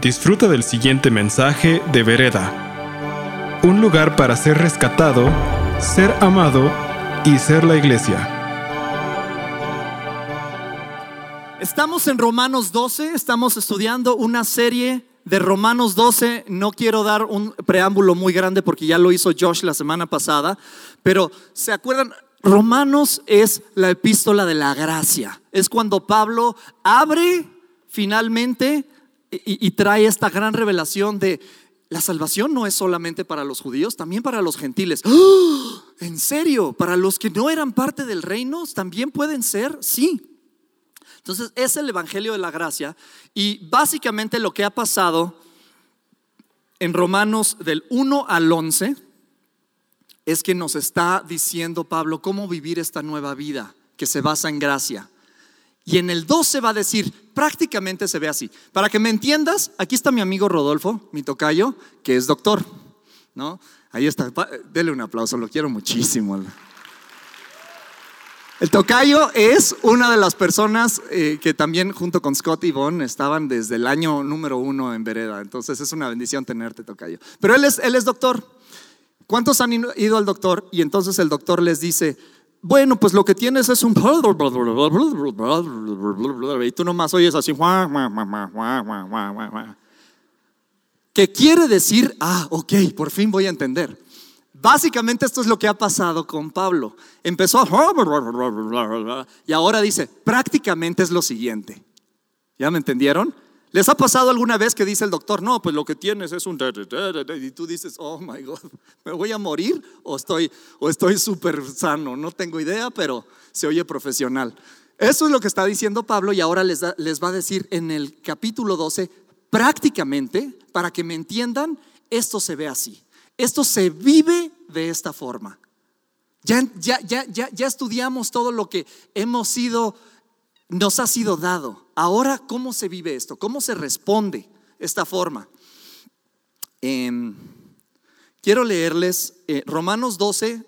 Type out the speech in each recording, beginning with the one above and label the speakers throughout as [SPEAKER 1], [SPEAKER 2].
[SPEAKER 1] Disfruta del siguiente mensaje de Vereda. Un lugar para ser rescatado, ser amado y ser la iglesia.
[SPEAKER 2] Estamos en Romanos 12, estamos estudiando una serie de Romanos 12. No quiero dar un preámbulo muy grande porque ya lo hizo Josh la semana pasada, pero ¿se acuerdan? Romanos es la epístola de la gracia. Es cuando Pablo abre finalmente y, trae esta gran revelación de la salvación no es solamente para los judíos, también para los gentiles. ¡Oh! ¿En serio? ¿Para los que no eran parte del reino también pueden ser? Sí. Entonces es el Evangelio de la Gracia y básicamente lo que ha pasado en Romanos del 1 al 11 es que nos está diciendo Pablo cómo vivir esta nueva vida que se basa en gracia. Y en el 12 va a decir, prácticamente se ve así. Para que me entiendas, aquí está mi amigo Rodolfo, mi tocayo, que es doctor. ¿no? Ahí está, dele un aplauso, lo quiero muchísimo. El tocayo es una de las personas eh, que también junto con Scott y Von estaban desde el año número uno en Vereda. Entonces es una bendición tenerte, tocayo. Pero él es, él es doctor. ¿Cuántos han ido al doctor? Y entonces el doctor les dice, bueno, pues lo que tienes es un... Y tú nomás oyes así... ¿Qué quiere decir? Ah, ok, por fin voy a entender. Básicamente esto es lo que ha pasado con Pablo. Empezó y ahora dice, prácticamente es lo siguiente. ¿Ya me entendieron? ¿Les ha pasado alguna vez que dice el doctor, no, pues lo que tienes es un... Y tú dices, oh my God, ¿me voy a morir o estoy o estoy súper sano? No tengo idea, pero se oye profesional. Eso es lo que está diciendo Pablo y ahora les, les va a decir en el capítulo 12, prácticamente, para que me entiendan, esto se ve así. Esto se vive de esta forma. Ya, ya, ya, ya, ya estudiamos todo lo que hemos sido nos ha sido dado. Ahora, ¿cómo se vive esto? ¿Cómo se responde esta forma? Em, quiero leerles eh, Romanos 12.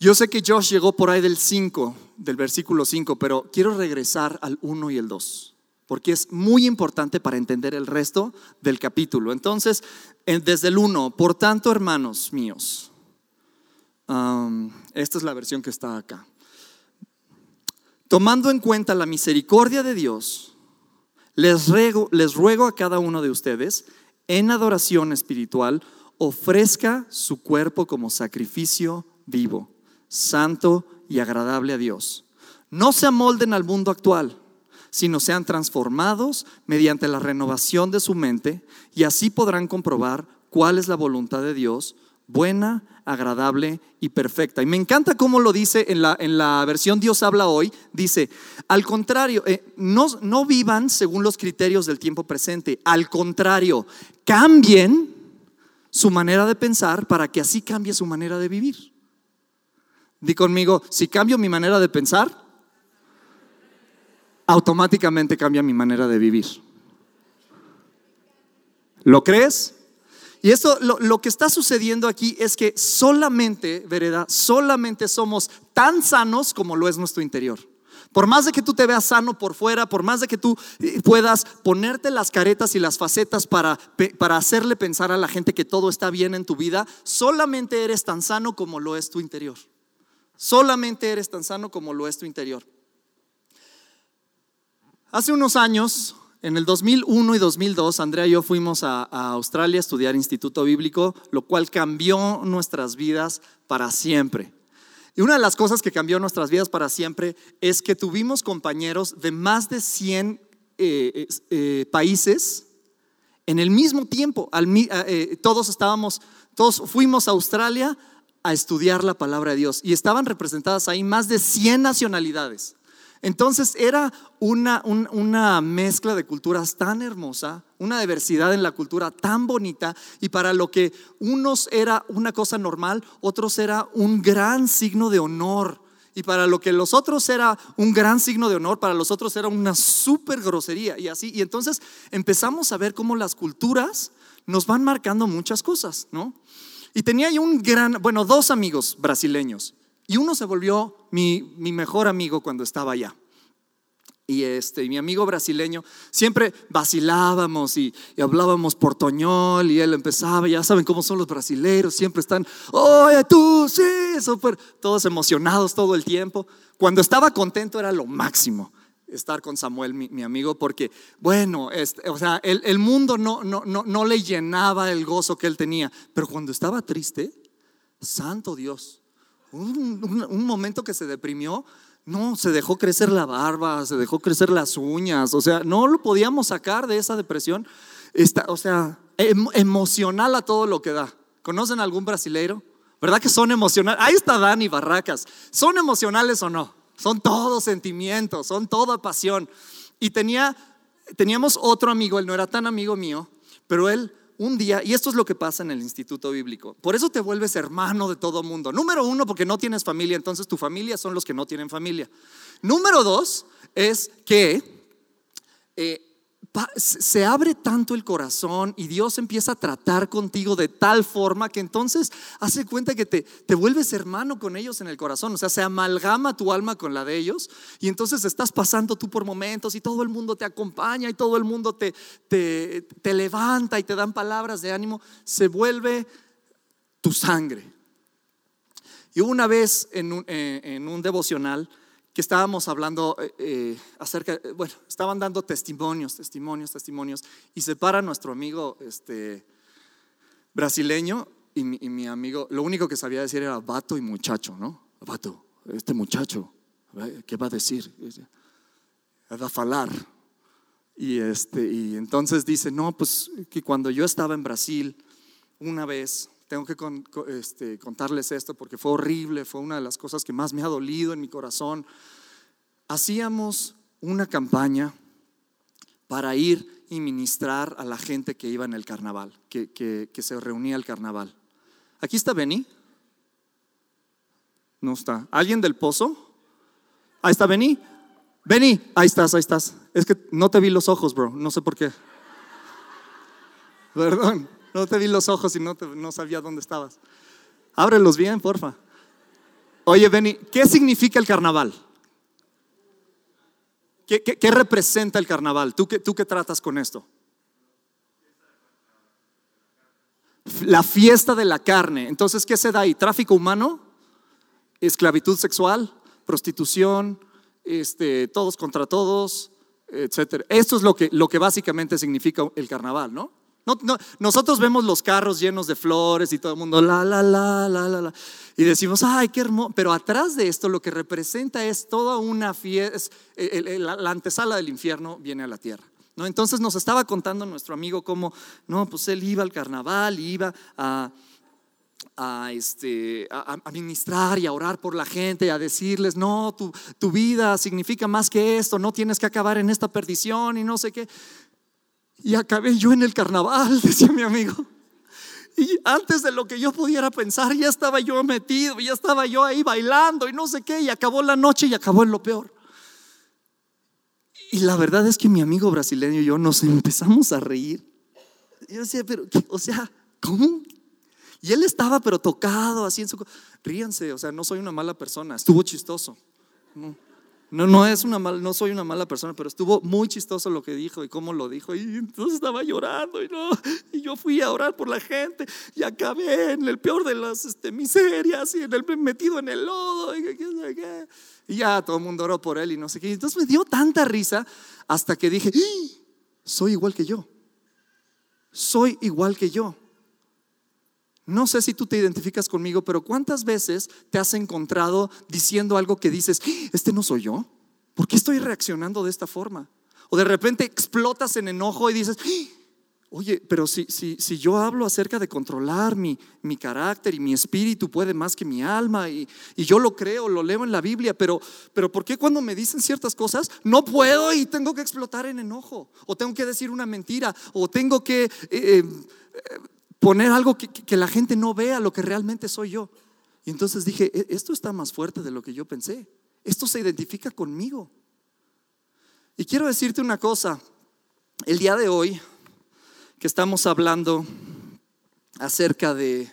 [SPEAKER 2] Yo sé que Josh llegó por ahí del 5, del versículo 5, pero quiero regresar al 1 y el 2, porque es muy importante para entender el resto del capítulo. Entonces, desde el 1, por tanto, hermanos míos, esta es la versión que está acá. Tomando en cuenta la misericordia de Dios, les ruego, les ruego a cada uno de ustedes, en adoración espiritual, ofrezca su cuerpo como sacrificio vivo, santo y agradable a Dios. No se amolden al mundo actual, sino sean transformados mediante la renovación de su mente y así podrán comprobar cuál es la voluntad de Dios, buena, agradable y perfecta. Y me encanta cómo lo dice en la, en la versión Dios habla hoy. Dice, al contrario, eh, no, no vivan según los criterios del tiempo presente. Al contrario, cambien su manera de pensar para que así cambie su manera de vivir. Di conmigo, si cambio mi manera de pensar, automáticamente cambia mi manera de vivir. ¿Lo crees? Y eso, lo, que está sucediendo aquí es que solamente, vereda, solamente somos tan sanos como lo es nuestro interior. Por más de que tú te veas sano por fuera, por más de que tú eh, puedas ponerte las caretas y las facetas para, para hacerle pensar a la gente que todo está bien en tu vida, solamente eres tan sano como lo es tu interior. Solamente eres tan sano como lo es tu interior. Hace unos años, en el 2001 y 2002, Andrea y yo fuimos a, Australia a estudiar Instituto Bíblico, lo cual cambió nuestras vidas para siempre. Y una de las cosas que cambió nuestras vidas para siempre es que tuvimos compañeros de más de 100 eh, eh, países en el mismo tiempo. Eh, todos estábamos, todos fuimos a Australia a estudiar la palabra de Dios y estaban representadas ahí más de 100 nacionalidades. Entonces era una, una, mezcla de culturas tan hermosa, una diversidad en la cultura tan bonita, y para lo que unos era una cosa normal, otros era un gran signo de honor. Y para lo que los otros era un gran signo de honor, para los otros era una súper grosería. Y así, y entonces empezamos a ver cómo las culturas nos van marcando muchas cosas, ¿no? Y tenía yo un gran, bueno, dos amigos brasileños. Y uno se volvió mi, mejor amigo cuando estaba allá. y este, mi amigo brasileño, siempre vacilábamos y, hablábamos portoñol y él empezaba, ya saben cómo son los brasileros, siempre están, oye tú, sí, súper, todos emocionados todo el tiempo. Cuando estaba contento era lo máximo estar con Samuel, mi, amigo, porque, bueno, este, o sea, el, mundo no, no, no, no le llenaba el gozo que él tenía, pero cuando estaba triste, santo Dios, un momento que se deprimió, no, se dejó crecer la barba, se dejó crecer las uñas, o sea, no lo podíamos sacar de esa depresión. Está, o sea, em, emocional a todo lo que da. ¿Conocen algún brasileiro? ¿Verdad que son emocionales? Ahí está Dani Barracas. ¿Son emocionales o no? Son todos sentimientos, son toda pasión. Y tenía, teníamos otro amigo, él no era tan amigo mío, pero él un día, y esto es lo que pasa en el instituto bíblico, por eso te vuelves hermano de todo mundo. Número uno, porque no tienes familia, entonces tu familia son los que no tienen familia. Número dos, es que eh, se abre tanto el corazón y Dios empieza a tratar contigo de tal forma que entonces hace cuenta que te, te, vuelves hermano con ellos en el corazón, o sea, se amalgama tu alma con la de ellos y entonces estás pasando tú por momentos y todo el mundo te acompaña y todo el mundo te, te, te levanta y te dan palabras de ánimo, se vuelve tu sangre. Y una vez en un, eh, en un devocional, que estábamos hablando eh, eh, acerca, eh, bueno, estaban dando testimonios, testimonios, testimonios, y se para nuestro amigo este, brasileño y mi, amigo, lo único que sabía decir era vato y muchacho, ¿no? Vato, este muchacho, ¿qué va a decir? Va a falar. Y, este, y entonces dice, no, pues que cuando yo estaba en Brasil, una vez, tengo que este, contarles esto porque fue horrible, fue una de las cosas que más me ha dolido en mi corazón. Hacíamos una campaña para ir y ministrar a la gente que iba en el carnaval, que, se reunía al carnaval. ¿Aquí está Benny? No está. ¿Alguien del pozo? Ahí está Benny. Benny, ahí estás, ahí estás. Es que no te vi los ojos, bro. No sé por qué. Perdón. No te vi los ojos y no, no sabía dónde estabas. Ábrelos bien, porfa. Oye, Benny, ¿qué significa el carnaval? ¿Qué, qué, representa el carnaval? ¿Tú qué, ¿Tú qué tratas con esto? La fiesta de la carne. Entonces, ¿qué se da ahí? ¿Tráfico humano? ¿Esclavitud sexual? ¿Prostitución? Este, todos contra todos, etcétera. Esto es lo que, lo que básicamente significa el carnaval, ¿no? Nosotros vemos los carros llenos de flores y todo el mundo la, la, la, la, la, la. Y decimos, ay, qué hermoso. Pero atrás de esto lo que representa es toda una fiesta, la antesala del infierno viene a la tierra. ¿no? Entonces nos estaba contando nuestro amigo cómo, no, pues él iba al carnaval y iba a, a, este, a, ministrar y a orar por la gente, a decirles, no, tu, tu vida significa más que esto, no tienes que acabar en esta perdición y no sé qué. Y acabé yo en el carnaval, decía mi amigo. Y antes de lo que yo pudiera pensar, ya estaba yo metido, ya estaba yo ahí bailando y no sé qué, y acabó la noche y acabó en lo peor. Y la verdad es que mi amigo brasileño y yo nos empezamos a reír. Yo decía, pero, o sea, ¿cómo? Y él estaba, pero tocado, así en su. Ríanse, o sea, no soy una mala persona, estuvo chistoso. No. No, no es una mal, no soy una mala persona, pero estuvo muy chistoso lo que dijo y cómo lo dijo. Y entonces estaba llorando y no, y yo fui a orar por la gente y acabé en el peor de las este, miserias y en el metido en el lodo y, y ya todo el mundo oró por él y no sé qué. Entonces me dio tanta risa hasta que dije, ¡Ah! soy igual que yo. Soy igual que yo. No sé si tú te identificas conmigo, pero ¿cuántas veces te has encontrado diciendo algo que dices, este no soy yo? ¿Por qué estoy reaccionando de esta forma? O de repente explotas en enojo y dices, oye, pero si, si, si yo hablo acerca de controlar mi, mi, carácter y mi espíritu puede más que mi alma y, y, yo lo creo, lo leo en la Biblia, pero, pero ¿por qué cuando me dicen ciertas cosas no puedo y tengo que explotar en enojo? O tengo que decir una mentira, o tengo que... Eh, eh, poner algo que, la gente no vea lo que realmente soy yo. Y entonces dije, e, esto está más fuerte de lo que yo pensé. Esto se identifica conmigo. Y quiero decirte una cosa, el día de hoy que estamos hablando acerca de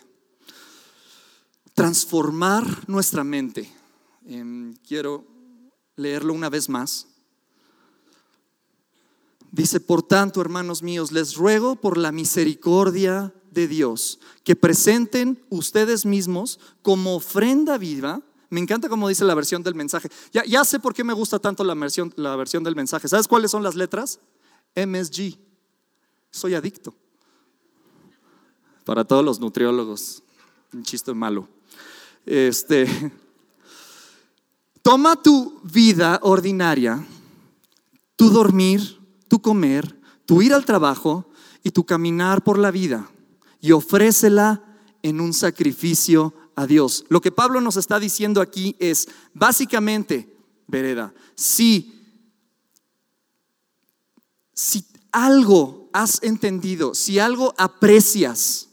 [SPEAKER 2] transformar nuestra mente, em, quiero leerlo una vez más. Dice, por tanto, hermanos míos, les ruego por la misericordia de Dios que presenten ustedes mismos como ofrenda viva. Me encanta como dice la versión del mensaje. Ya, sé por qué me gusta tanto la versión, la versión del mensaje. ¿Sabes cuáles son las letras? MSG. Soy adicto. Para todos los nutriólogos. Un chiste malo. Este, toma tu vida ordinaria, tu dormir, tu comer, tu ir al trabajo y tu caminar por la vida y ofrécela en un sacrificio a Dios. Lo que Pablo nos está diciendo aquí es, básicamente, vereda, si, si algo has entendido, si algo aprecias,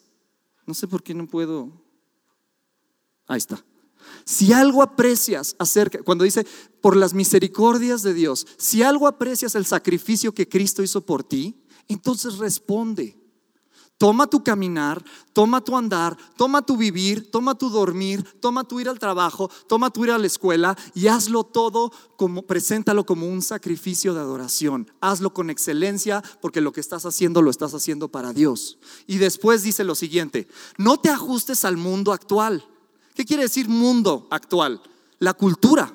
[SPEAKER 2] no sé por qué no puedo, ahí está. Si algo aprecias acerca, cuando dice, por las misericordias de Dios, si algo aprecias el sacrificio que Cristo hizo por ti, entonces responde. Toma tu caminar, toma tu andar, toma tu vivir, toma tu dormir, toma tu ir al trabajo, toma tu ir a la escuela y hazlo todo como, preséntalo como un sacrificio de adoración. Hazlo con excelencia porque lo que estás haciendo lo estás haciendo para Dios. Y después dice lo siguiente, no te ajustes al mundo actual. ¿Qué quiere decir mundo actual? La cultura,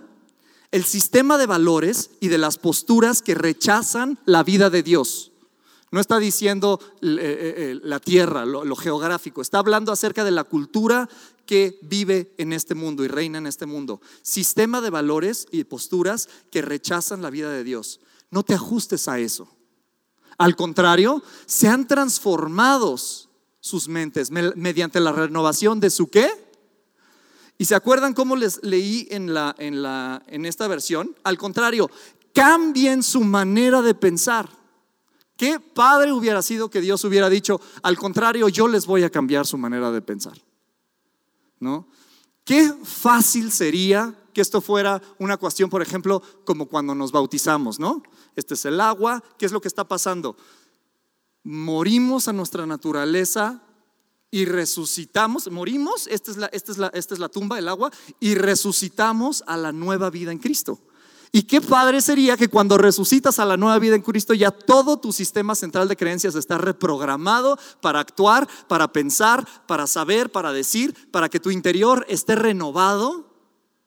[SPEAKER 2] el sistema de valores y de las posturas que rechazan la vida de Dios. No está diciendo eh, eh, eh, la tierra, lo, geográfico, está hablando acerca de la cultura que vive en este mundo y reina en este mundo. Sistema de valores y posturas que rechazan la vida de Dios. No te ajustes a eso. Al contrario, sean transformados sus mentes mediante la renovación de su qué? ¿Y se acuerdan cómo les leí en, la, en, la, en esta versión? Al contrario, cambien su manera de pensar. ¿Qué padre hubiera sido que Dios hubiera dicho, al contrario, yo les voy a cambiar su manera de pensar? ¿No? Qué fácil sería que esto fuera una cuestión, por ejemplo, como cuando nos bautizamos, ¿no? Este es el agua, ¿qué es lo que está pasando? Morimos a nuestra naturaleza y resucitamos, morimos, esta es, la, esta, es la, esta es la tumba, el agua, y resucitamos a la nueva vida en Cristo. Y qué padre sería que cuando resucitas a la nueva vida en Cristo ya todo tu sistema central de creencias está reprogramado para actuar, para pensar, para saber, para decir, para que tu interior esté renovado.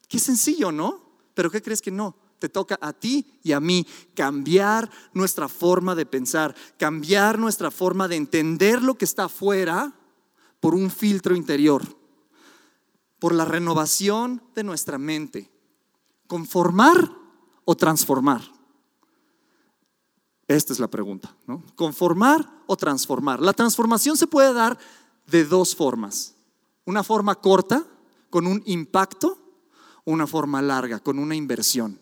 [SPEAKER 2] Qué sencillo, ¿no? Pero ¿qué crees que no? Te toca a ti y a mí cambiar nuestra forma de pensar, cambiar nuestra forma de entender lo que está afuera por un filtro interior, por la renovación de nuestra mente. Conformar o transformar. Esta es la pregunta. Conformar o transformar. La transformación se puede dar de dos formas. Una forma corta, con un impacto, una forma larga, con una inversión.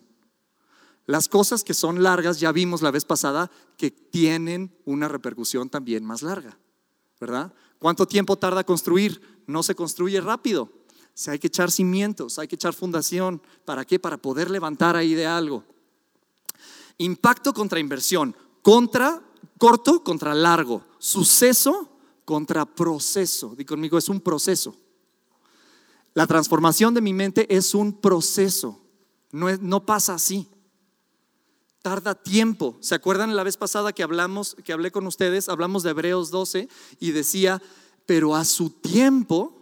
[SPEAKER 2] Las cosas que son largas, ya vimos la vez pasada, que tienen una repercusión también más larga, ¿verdad? ¿Cuánto tiempo tarda construir? No se construye rápido. Si hay que echar cimientos, hay que echar fundación. ¿Para qué? Para poder levantar ahí de algo. Impacto contra inversión. Contra, corto contra largo. Suceso contra proceso. Di conmigo, es un proceso. La transformación de mi mente es un proceso. No, no pasa así tarda tiempo. ¿Se acuerdan la vez pasada que hablamos, que hablé con ustedes? Hablamos de Hebreos 12 y decía, pero a su tiempo,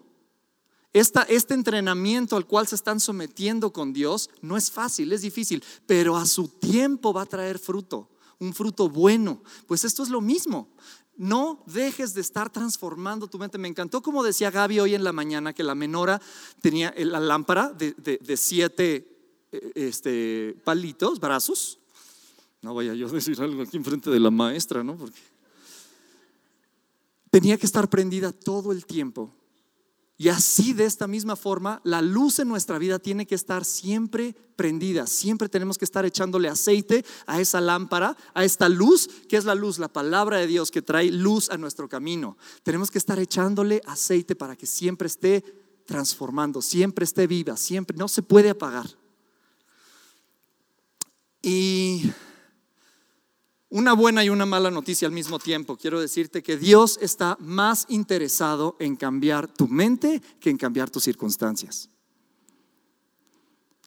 [SPEAKER 2] este entrenamiento al cual se están sometiendo con Dios no es fácil, es difícil, pero a su tiempo va a traer fruto, un fruto bueno. Pues esto es lo mismo. No dejes de estar transformando tu mente. Me encantó como decía Gaby hoy en la mañana que la menora tenía la lámpara de, siete eh, este, palitos, brazos, no vaya yo a decir algo aquí enfrente de la maestra, ¿no? Tenía que estar prendida todo el tiempo. Y así de esta misma forma, la luz en nuestra vida tiene que estar siempre prendida. Siempre tenemos que estar echándole aceite a esa lámpara, a esta luz, que es la luz, la palabra de Dios que trae luz a nuestro camino. Tenemos que estar echándole aceite para que siempre esté transformando, siempre esté viva, siempre, no se puede apagar. Y una buena y una mala noticia al mismo tiempo. Quiero decirte que Dios está más interesado en cambiar tu mente que en cambiar tus circunstancias.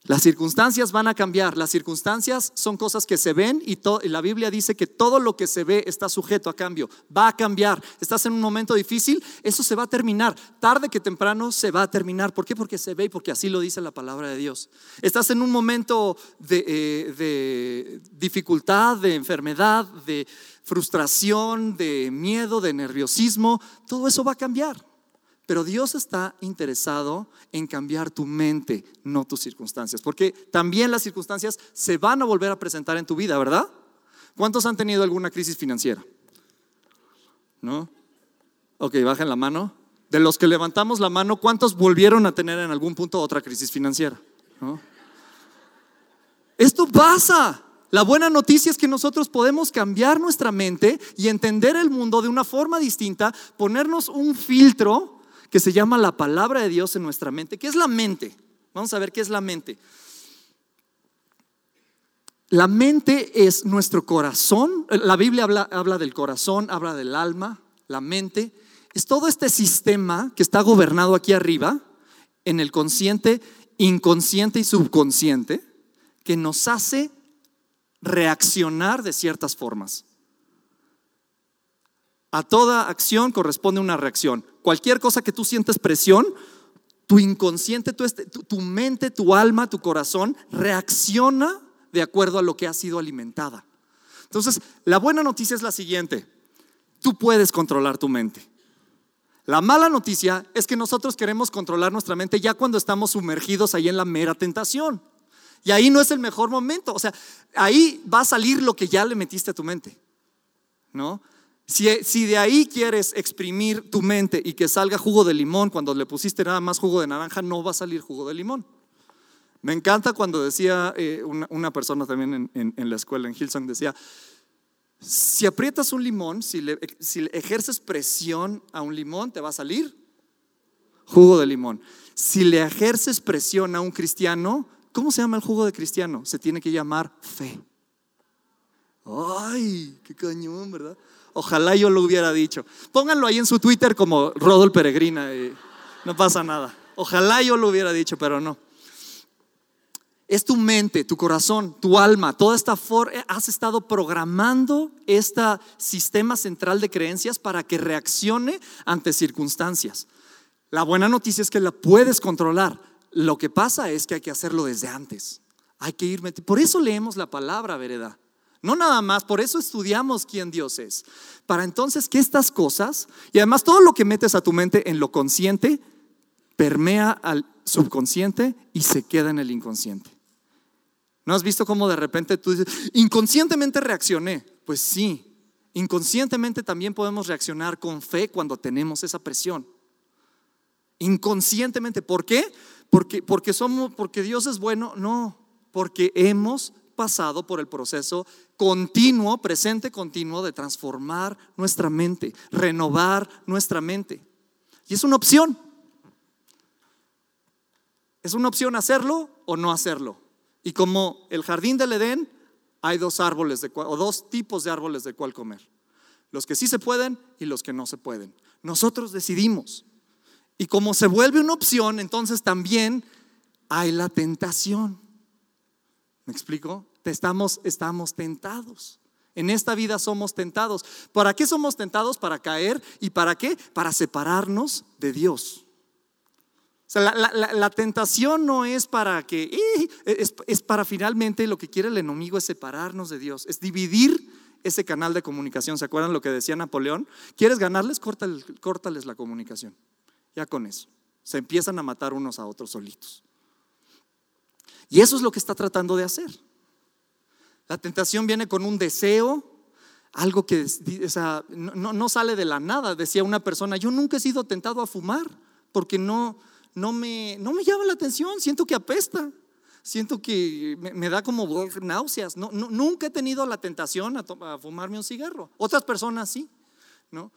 [SPEAKER 2] Las circunstancias van a cambiar. Las circunstancias son cosas que se ven y, la Biblia dice que todo lo que se ve está sujeto a cambio. Va a cambiar. Estás en un momento difícil, eso se va a terminar. Tarde que temprano se va a terminar. ¿Por qué? Porque se ve y porque así lo dice la palabra de Dios. Estás en un momento de, eh, de dificultad, de enfermedad, de frustración, de miedo, de nerviosismo. Todo eso va a cambiar. Pero Dios está interesado en cambiar tu mente, no tus circunstancias. Porque también las circunstancias se van a volver a presentar en tu vida, ¿verdad? ¿Cuántos han tenido alguna crisis financiera? ¿No? Ok, bajen la mano. De los que levantamos la mano, ¿cuántos volvieron a tener en algún punto otra crisis financiera? Esto pasa. La buena noticia es que nosotros podemos cambiar nuestra mente y entender el mundo de una forma distinta, ponernos un filtro que se llama la palabra de Dios en nuestra mente. ¿Qué es la mente? Vamos a ver qué es la mente. La mente es nuestro corazón. La Biblia habla, habla del corazón, habla del alma, la mente. Es todo este sistema que está gobernado aquí arriba en el consciente, inconsciente y subconsciente que nos hace reaccionar de ciertas formas. A toda acción corresponde una reacción. Cualquier cosa que tú sientes presión, tu inconsciente, este, tu, mente, tu alma, tu corazón reacciona de acuerdo a lo que ha sido alimentada. Entonces, la buena noticia es la siguiente. Tú puedes controlar tu mente. La mala noticia es que nosotros queremos controlar nuestra mente ya cuando estamos sumergidos ahí en la mera tentación. Y ahí no es el mejor momento. O sea, ahí va a salir lo que ya le metiste a tu mente. ¿No? Si, de ahí quieres exprimir tu mente y que salga jugo de limón, cuando le pusiste nada más jugo de naranja, no va a salir jugo de limón. Me encanta cuando decía eh, una, persona también en, la escuela, en Hillsong, decía, si aprietas un limón, si le, si ejerces presión a un limón, te va a salir jugo de limón. Si le ejerces presión a un cristiano, ¿cómo se llama el jugo de cristiano? Se tiene que llamar fe. Ay, qué cañón, ¿verdad? Ojalá yo lo hubiera dicho. Pónganlo ahí en su Twitter como Rodol Peregrina. No pasa nada. Ojalá yo lo hubiera dicho, pero no. Es tu mente, tu corazón, tu alma, toda esta forma. Has estado programando este sistema central de creencias para que reaccione ante circunstancias. La buena noticia es que la puedes controlar. Lo que pasa es que hay que hacerlo desde antes. Hay que ir. Por eso leemos la palabra, vereda. No nada más, por eso estudiamos quién Dios es. Para entonces que estas cosas, y además todo lo que metes a tu mente en lo consciente, permea al subconsciente y se queda en el inconsciente. ¿No has visto cómo de repente tú dices, inconscientemente reaccioné? Pues sí, inconscientemente también podemos reaccionar con fe cuando tenemos esa presión. Inconscientemente, ¿por qué? Porque, porque somos, porque Dios es bueno, no, porque hemos pasado por el proceso continuo, presente continuo de transformar nuestra mente, renovar nuestra mente. Y es una opción. Es una opción hacerlo o no hacerlo. Y como el jardín del Edén, hay dos árboles de o dos tipos de árboles de cuál comer. Los que sí se pueden y los que no se pueden. Nosotros decidimos. Y como se vuelve una opción, entonces también hay la tentación. ¿Me explico? Estamos, estamos tentados. En esta vida somos tentados. ¿Para qué somos tentados? Para caer. ¿Y para qué? Para separarnos de Dios. La, tentación no es para que, es, es, para finalmente lo que quiere el enemigo es separarnos de Dios, es dividir ese canal de comunicación. ¿Se acuerdan lo que decía Napoleón? ¿Quieres ganarles? Córtales, córtales la comunicación. Ya con eso. Se empiezan a matar unos a otros solitos. Y eso es lo que está tratando de hacer. La tentación viene con un deseo, algo que no, sale de la nada. Decía una persona, yo nunca he sido tentado a fumar porque no, no, me, no me llama la atención, siento que apesta, siento que me, da como náuseas. No, nunca he tenido la tentación a, a, fumarme un cigarro. Otras personas sí, ¿no?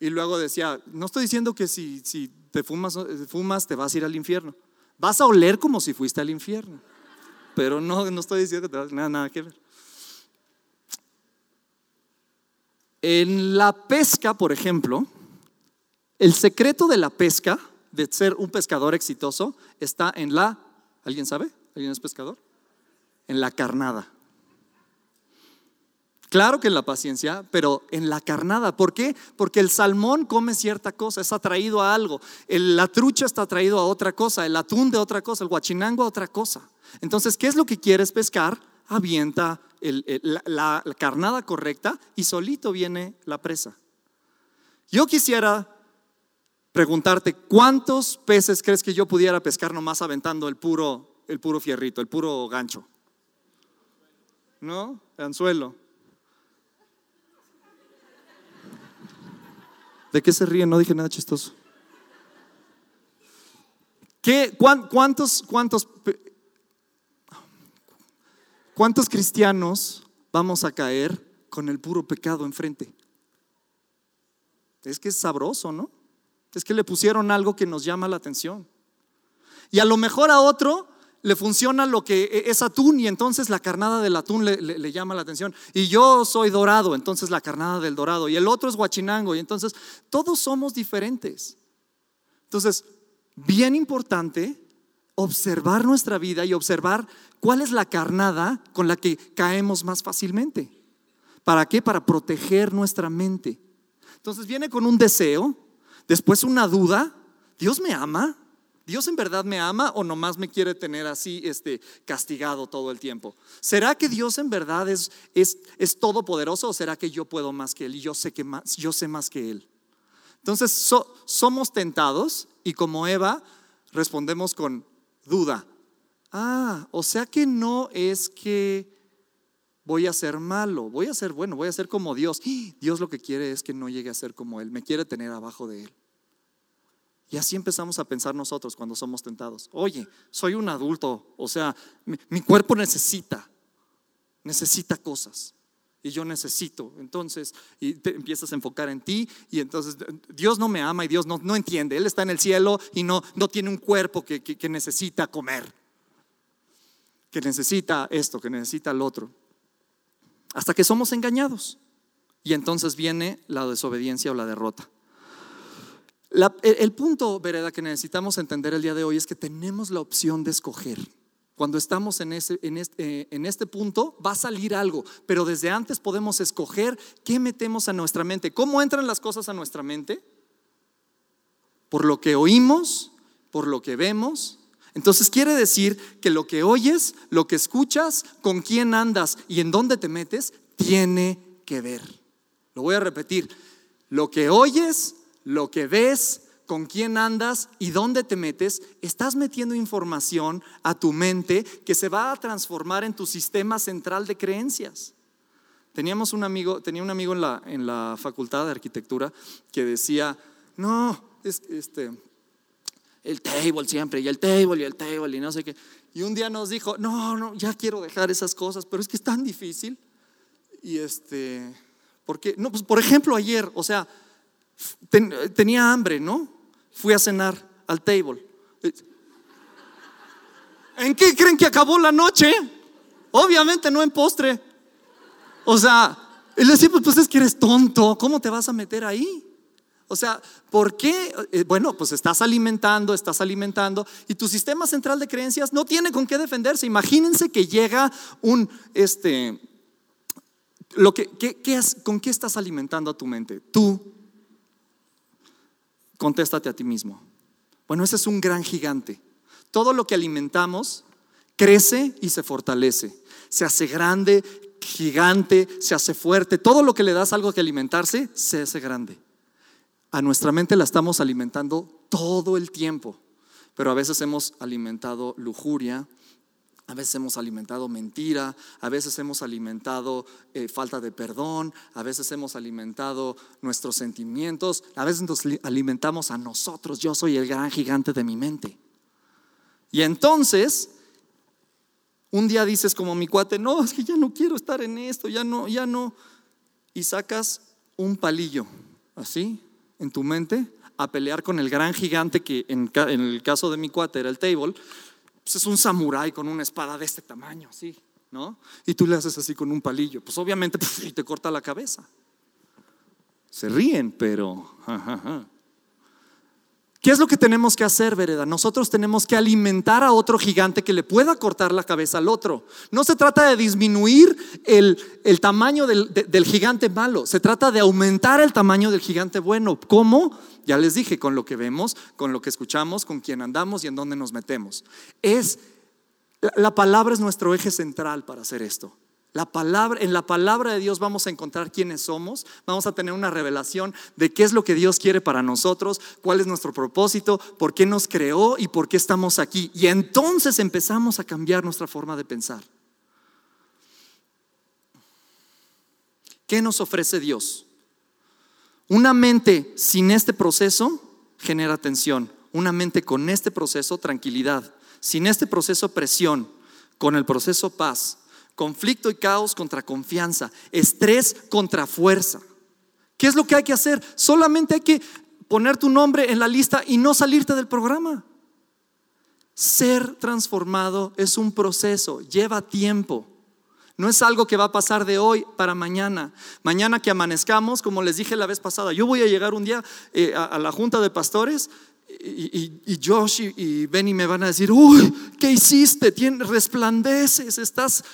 [SPEAKER 2] Y luego decía, no estoy diciendo que si, si te fumas, fumas te vas a ir al infierno. Vas a oler como si fuiste al infierno. Pero no, no estoy diciendo que te vas, nada, nada que ver. En la pesca, por ejemplo, el secreto de la pesca, de ser un pescador exitoso, está en la, ¿alguien sabe? ¿Alguien es pescador? En la carnada. Claro que en la paciencia, pero en la carnada. ¿Por qué? Porque el salmón come cierta cosa, es atraído a algo. la trucha está atraído a otra cosa, el atún de otra cosa, el guachinango a otra cosa. Entonces, ¿qué es lo que quieres pescar? Avienta la carnada correcta y solito viene la presa. Yo quisiera preguntarte, ¿cuántos peces crees que yo pudiera pescar nomás aventando el puro, el puro fierrito, el puro gancho? ¿No? El anzuelo. ¿De qué se ríen? No dije nada chistoso. ¿Qué, cuántos, cuántos, ¿Cuántos cristianos vamos a caer con el puro pecado enfrente? Es que es sabroso, ¿no? Es que le pusieron algo que nos llama la atención. Y a lo mejor a otro le funciona lo que e, es atún y entonces la carnada del atún le, llama la atención. Y yo soy dorado, entonces la carnada del dorado. Y el otro es guachinango y entonces todos somos diferentes. Entonces, bien importante observar nuestra vida y observar cuál es la carnada con la que caemos más fácilmente. ¿Para qué? Para proteger nuestra mente. Entonces viene con un deseo, después una duda, ¿Dios me ama? ¿Dios en verdad me ama o nomás me quiere tener así este, castigado todo el tiempo? ¿Será que Dios en verdad es, es, es todopoderoso o será que yo puedo más que Él y yo sé, que más, yo sé más que Él? Entonces somos tentados y como Eva respondemos con duda. Ah, o sea que no es que voy a ser malo, voy a ser bueno, voy a ser como Dios. Dios lo que quiere es que no llegue a ser como Él, me quiere tener abajo de Él. Y así empezamos a pensar nosotros cuando somos tentados. Oye, soy un adulto, o sea, mi, cuerpo necesita, necesita cosas. Y yo necesito. Entonces, y te empiezas a enfocar en ti y entonces Dios no me ama y Dios no, no entiende. Él está en el cielo y no, no tiene un cuerpo que, que necesita comer, que necesita esto, que necesita el otro hasta que somos engañados. Y entonces viene la desobediencia o la derrota. El, punto, Vereda, que necesitamos entender el día de hoy es que tenemos la opción de escoger. Cuando estamos en, este, en este punto, va a salir algo, pero desde antes podemos escoger qué metemos a nuestra mente. ¿Cómo entran las cosas a nuestra mente? Por lo que oímos, por lo que vemos, entonces quiere decir que lo que oyes, lo que escuchas, con quién andas y en dónde te metes, tiene que ver. Lo voy a repetir. Lo que oyes, lo que ves, con quién andas y dónde te metes, estás metiendo información a tu mente que se va a transformar en tu sistema central de creencias. Teníamos un amigo, tenía un amigo en la, en la facultad de arquitectura que decía, no, es, este, el table siempre, y el table, y el table, y no sé qué. Y un día nos dijo, no, no, ya quiero dejar esas cosas, pero es que es tan difícil. Y este, porque, no, pues por ejemplo ayer, o sea, tenía hambre, ¿no? Fui a cenar al table. ¿En qué creen que acabó la noche? Obviamente no en postre. O sea, él decía, pues, pues es que eres tonto, ¿cómo te vas a meter ahí? O sea, ¿por qué? Eh, bueno, pues estás alimentando, estás alimentando y tu sistema central de creencias no tiene con qué defenderse. Imagínense que llega un, este, lo que, ¿con qué estás alimentando a tu mente? Tú, contéstate a ti mismo. Bueno, ese es un gran gigante. Todo lo que alimentamos crece y se fortalece. Se hace grande, gigante, se hace fuerte. Todo lo que le das algo que alimentarse, se hace grande a nuestra mente la estamos alimentando todo el tiempo, pero a veces hemos alimentado lujuria, a veces hemos alimentado mentira, a veces hemos alimentado eh, falta de perdón, a veces hemos alimentado nuestros sentimientos, a veces nos alimentamos a nosotros. Yo soy el gran gigante de mi mente. Y entonces, un día dices como mi cuate, no, es que ya no quiero estar en esto, ya no, ya no. Y sacas un palillo, así, en tu mente a pelear con el gran gigante que en, el caso de mi cuate era el table, pues es un samurái con una espada de este tamaño, así, ¿no? Y tú le haces así con un palillo, pues obviamente te corta la cabeza. Se ríen, pero... ¿Qué es lo que tenemos que hacer, Vereda? Nosotros tenemos que alimentar a otro gigante que le pueda cortar la cabeza al otro. No se trata de disminuir el, tamaño del, del, gigante malo, se trata de aumentar el tamaño del gigante bueno. ¿Cómo? Ya les dije, con lo que vemos, con lo que escuchamos, con quién andamos y en dónde nos metemos. Es, la palabra es nuestro eje central para hacer esto. La palabra, en la palabra de Dios vamos a encontrar quiénes somos, vamos a tener una revelación de qué es lo que Dios quiere para nosotros, cuál es nuestro propósito, por qué nos creó y por qué estamos aquí. Y entonces empezamos a cambiar nuestra forma de pensar. ¿Qué nos ofrece Dios? Una mente sin este proceso genera tensión, una mente con este proceso tranquilidad, sin este proceso presión, con el proceso paz conflicto y caos contra confianza, estrés contra fuerza. ¿Qué es lo que hay que hacer? Solamente hay que poner tu nombre en la lista y no salirte del programa. Ser transformado es un proceso, lleva tiempo. No es algo que va a pasar de hoy para mañana. Mañana que amanezcamos, como les dije la vez pasada, yo voy a llegar un día eh, a la junta de pastores y, Josh y, Benny me van a decir, uy, ¿qué hiciste? resplandeces, estás,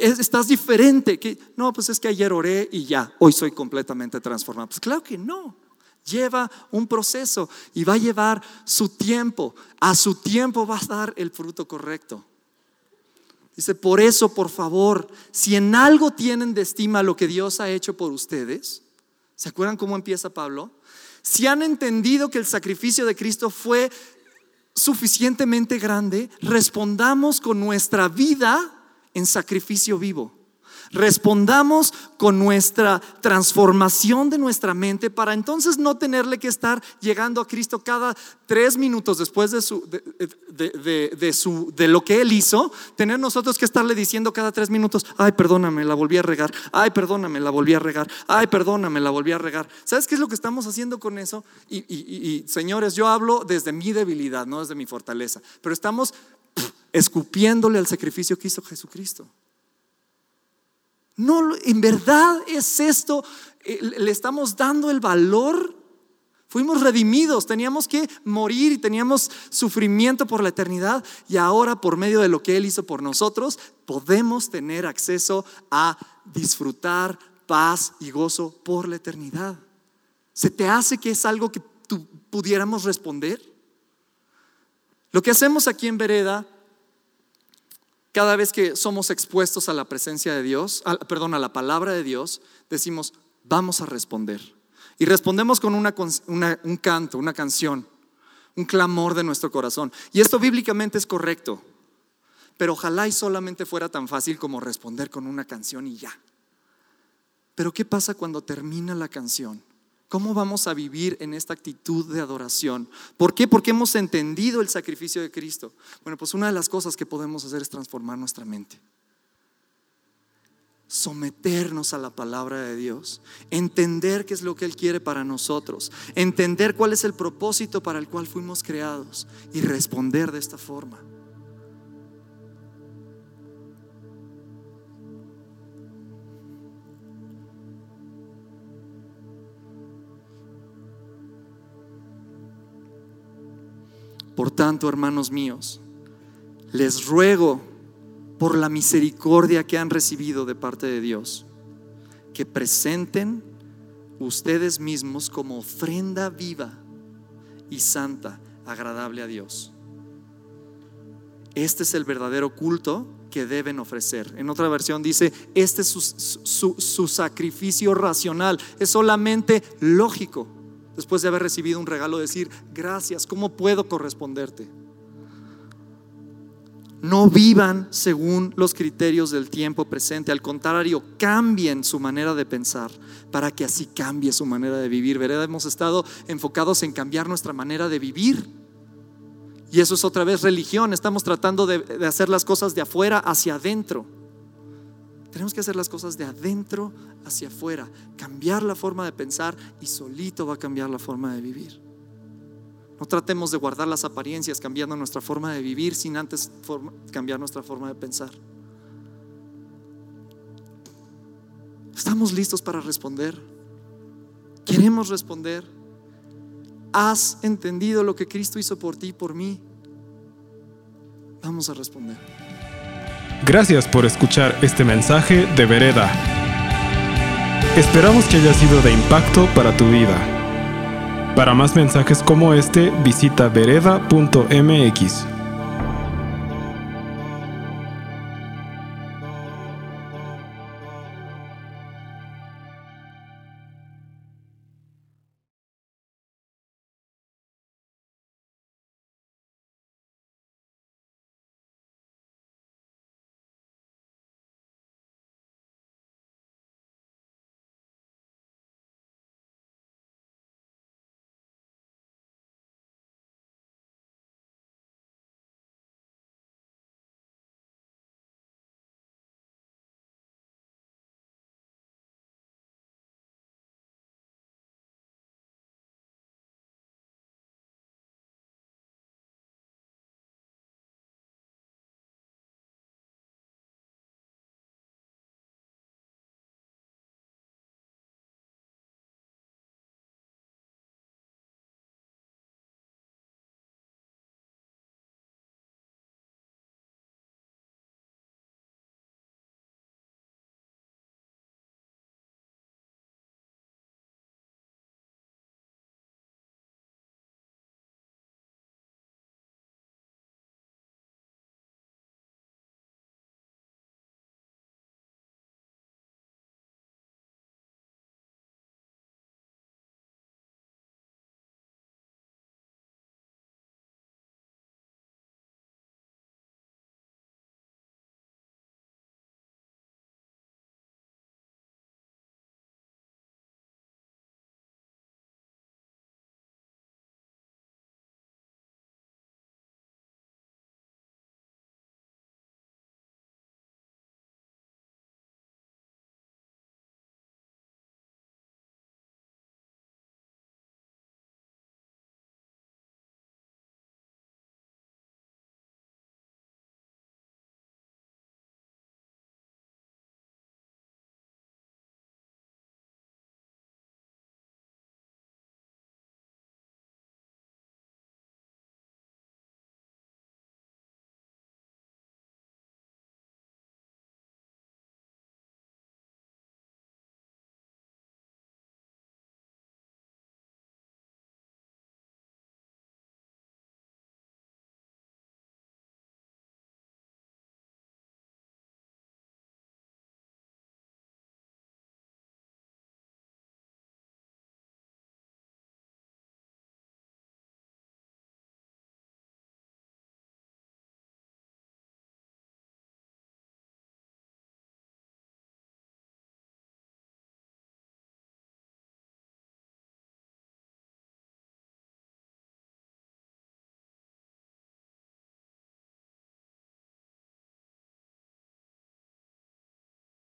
[SPEAKER 2] estás diferente. No, pues es que ayer oré y ya, hoy soy completamente transformado. Pues claro que no. Lleva un proceso y va a llevar su tiempo. A su tiempo va a dar el fruto correcto. Dice, por eso, por favor, si en algo tienen de estima lo que Dios ha hecho por ustedes, ¿se acuerdan cómo empieza Pablo? Si han entendido que el sacrificio de Cristo fue suficientemente grande, respondamos con nuestra vida en sacrificio vivo. Respondamos con nuestra transformación de nuestra mente para entonces no tenerle que estar llegando a Cristo cada tres minutos después de, su, de, su, de lo que Él hizo, tener nosotros que estarle diciendo cada tres minutos, ay, perdóname, la volví a regar, ay, perdóname, la volví a regar, ay, perdóname, la volví a regar. ¿Sabes qué es lo que estamos haciendo con eso? Y, y señores, yo hablo desde mi debilidad, no desde mi fortaleza, pero estamos escupiéndole al sacrificio que hizo Jesucristo. No, en verdad es esto, eh, le estamos dando el valor. Fuimos redimidos, teníamos que morir y teníamos sufrimiento por la eternidad y ahora por medio de lo que Él hizo por nosotros podemos tener acceso a disfrutar paz y gozo por la eternidad. ¿Se te hace que es algo que tú pudiéramos responder? Lo que hacemos aquí en Vereda cada vez que somos expuestos a la presencia de Dios, perdón, a la palabra de Dios, decimos, vamos a responder. Y respondemos con un canto, una canción, un clamor de nuestro corazón. Y esto bíblicamente es correcto, pero ojalá y solamente fuera tan fácil como responder con una canción y ya. Pero ¿qué pasa cuando termina la canción? ¿Cómo vamos a vivir en esta actitud de adoración? ¿Por qué? Porque hemos entendido el sacrificio de Cristo. Bueno, pues una de las cosas que podemos hacer es transformar nuestra mente. Someternos a la palabra de Dios, entender qué es lo que Él quiere para nosotros, entender cuál es el propósito para el cual fuimos creados y responder de esta forma. Por tanto, hermanos míos, les ruego por la misericordia que han recibido de parte de Dios, que presenten ustedes mismos como ofrenda viva y santa, agradable a Dios. Este es el verdadero culto que deben ofrecer. En otra versión dice, este es su, su sacrificio racional, es solamente lógico después de haber recibido un regalo, decir, gracias, ¿cómo puedo corresponderte? No vivan según los criterios del tiempo presente, al contrario, cambien su manera de pensar para que así cambie su manera de vivir. Vereda, hemos estado enfocados en cambiar nuestra manera de vivir. Y eso es otra vez religión, estamos tratando de, de hacer las cosas de afuera hacia adentro. Tenemos que hacer las cosas de adentro hacia afuera, cambiar la forma de pensar y solito va a cambiar la forma de vivir. No tratemos de guardar las apariencias cambiando nuestra forma de vivir sin antes cambiar nuestra forma de pensar. ¿Estamos listos para responder? ¿Queremos responder? ¿Has entendido lo que Cristo hizo por ti y por mí? Vamos a responder.
[SPEAKER 1] Gracias por escuchar este mensaje de Vereda. Esperamos que haya sido de impacto para tu vida. Para más mensajes como este, visita vereda.mx.